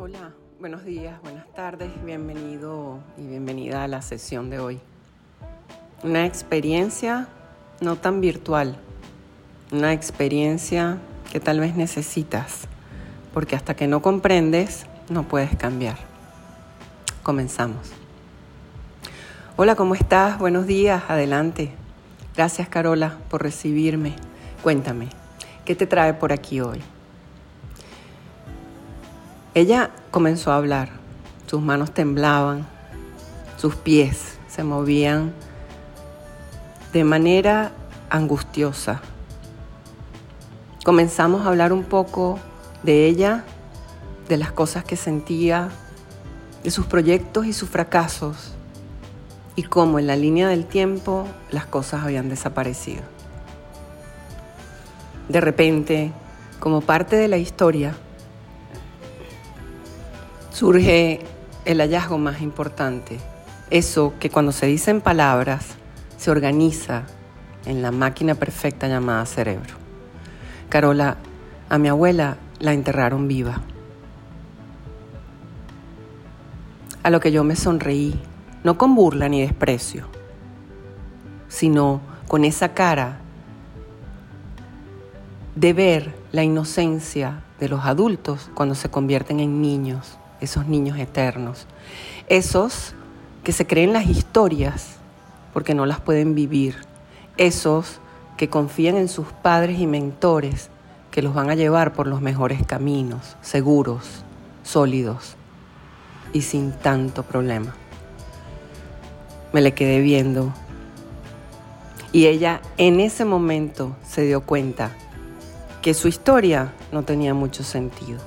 Hola, buenos días, buenas tardes, bienvenido y bienvenida a la sesión de hoy. Una experiencia no tan virtual, una experiencia que tal vez necesitas, porque hasta que no comprendes no puedes cambiar. Comenzamos. Hola, ¿cómo estás? Buenos días, adelante. Gracias Carola por recibirme. Cuéntame, ¿qué te trae por aquí hoy? Ella comenzó a hablar, sus manos temblaban, sus pies se movían de manera angustiosa. Comenzamos a hablar un poco de ella, de las cosas que sentía, de sus proyectos y sus fracasos, y cómo en la línea del tiempo las cosas habían desaparecido. De repente, como parte de la historia, surge el hallazgo más importante, eso que cuando se dice en palabras se organiza en la máquina perfecta llamada cerebro. Carola, a mi abuela la enterraron viva. A lo que yo me sonreí, no con burla ni desprecio, sino con esa cara de ver la inocencia de los adultos cuando se convierten en niños esos niños eternos, esos que se creen las historias porque no las pueden vivir, esos que confían en sus padres y mentores que los van a llevar por los mejores caminos, seguros, sólidos y sin tanto problema. Me le quedé viendo y ella en ese momento se dio cuenta que su historia no tenía mucho sentido.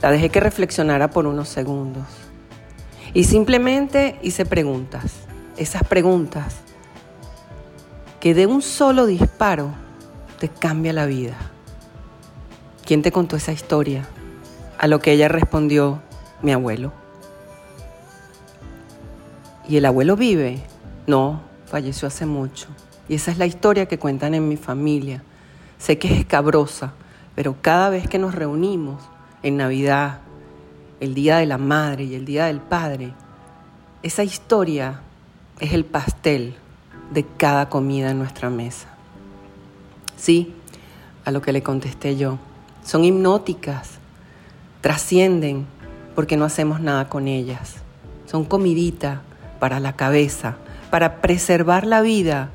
La dejé que reflexionara por unos segundos. Y simplemente hice preguntas. Esas preguntas que de un solo disparo te cambia la vida. ¿Quién te contó esa historia? A lo que ella respondió, mi abuelo. ¿Y el abuelo vive? No, falleció hace mucho. Y esa es la historia que cuentan en mi familia. Sé que es escabrosa, pero cada vez que nos reunimos en Navidad, el Día de la Madre y el Día del Padre, esa historia es el pastel de cada comida en nuestra mesa. Sí, a lo que le contesté yo, son hipnóticas, trascienden porque no hacemos nada con ellas. Son comidita para la cabeza, para preservar la vida,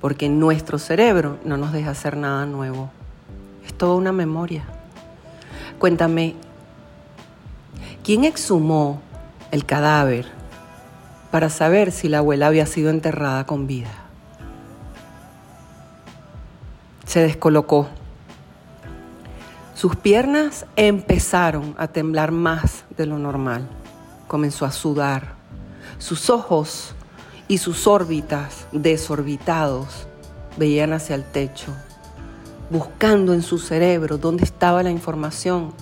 porque nuestro cerebro no nos deja hacer nada nuevo. Es toda una memoria. Cuéntame, ¿quién exhumó el cadáver para saber si la abuela había sido enterrada con vida? Se descolocó. Sus piernas empezaron a temblar más de lo normal. Comenzó a sudar. Sus ojos y sus órbitas desorbitados veían hacia el techo buscando en su cerebro dónde estaba la información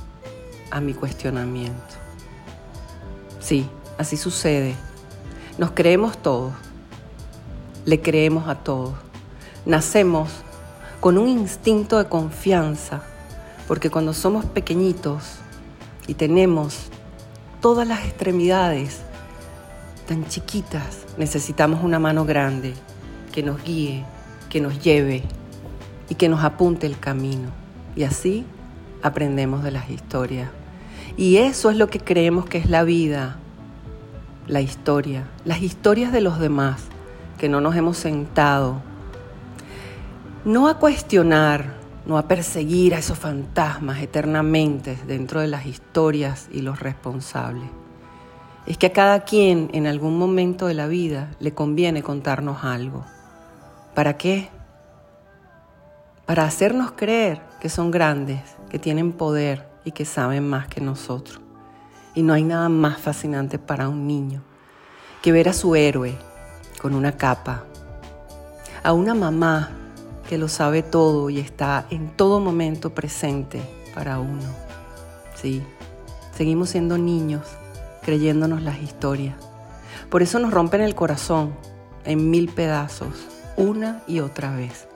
a mi cuestionamiento. Sí, así sucede. Nos creemos todos, le creemos a todos. Nacemos con un instinto de confianza, porque cuando somos pequeñitos y tenemos todas las extremidades tan chiquitas, necesitamos una mano grande que nos guíe, que nos lleve, y que nos apunte el camino. Y así aprendemos de las historias. Y eso es lo que creemos que es la vida, la historia, las historias de los demás, que no nos hemos sentado, no a cuestionar, no a perseguir a esos fantasmas eternamente dentro de las historias y los responsables. Es que a cada quien en algún momento de la vida le conviene contarnos algo. ¿Para qué? Para hacernos creer que son grandes, que tienen poder y que saben más que nosotros. Y no hay nada más fascinante para un niño que ver a su héroe con una capa, a una mamá que lo sabe todo y está en todo momento presente para uno. Sí, seguimos siendo niños creyéndonos las historias. Por eso nos rompen el corazón en mil pedazos, una y otra vez.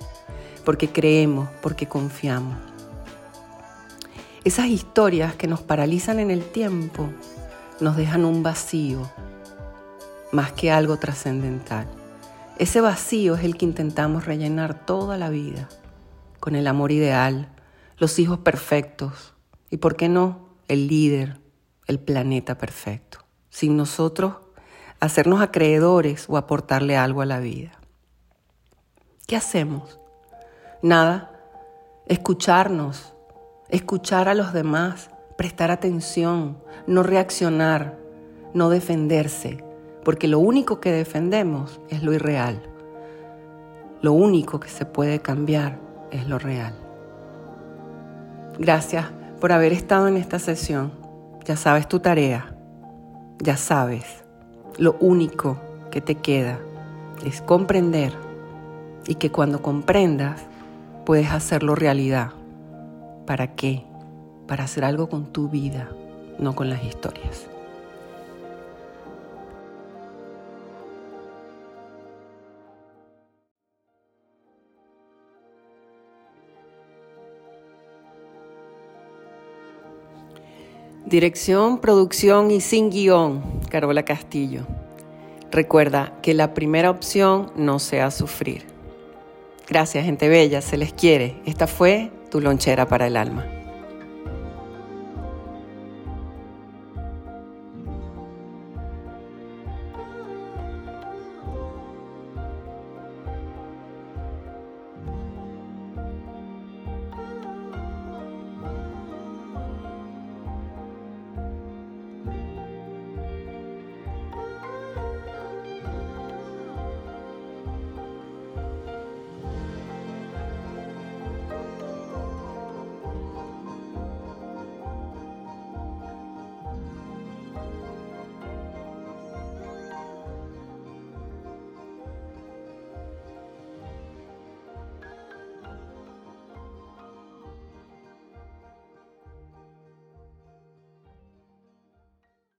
Porque creemos, porque confiamos. Esas historias que nos paralizan en el tiempo nos dejan un vacío más que algo trascendental. Ese vacío es el que intentamos rellenar toda la vida, con el amor ideal, los hijos perfectos y, ¿por qué no?, el líder, el planeta perfecto, sin nosotros hacernos acreedores o aportarle algo a la vida. ¿Qué hacemos? Nada, escucharnos, escuchar a los demás, prestar atención, no reaccionar, no defenderse, porque lo único que defendemos es lo irreal. Lo único que se puede cambiar es lo real. Gracias por haber estado en esta sesión. Ya sabes tu tarea, ya sabes. Lo único que te queda es comprender y que cuando comprendas puedes hacerlo realidad. ¿Para qué? Para hacer algo con tu vida, no con las historias. Dirección, producción y sin guion, Carola Castillo. Recuerda que la primera opción no sea sufrir. Gracias, gente bella, se les quiere. Esta fue tu lonchera para el alma.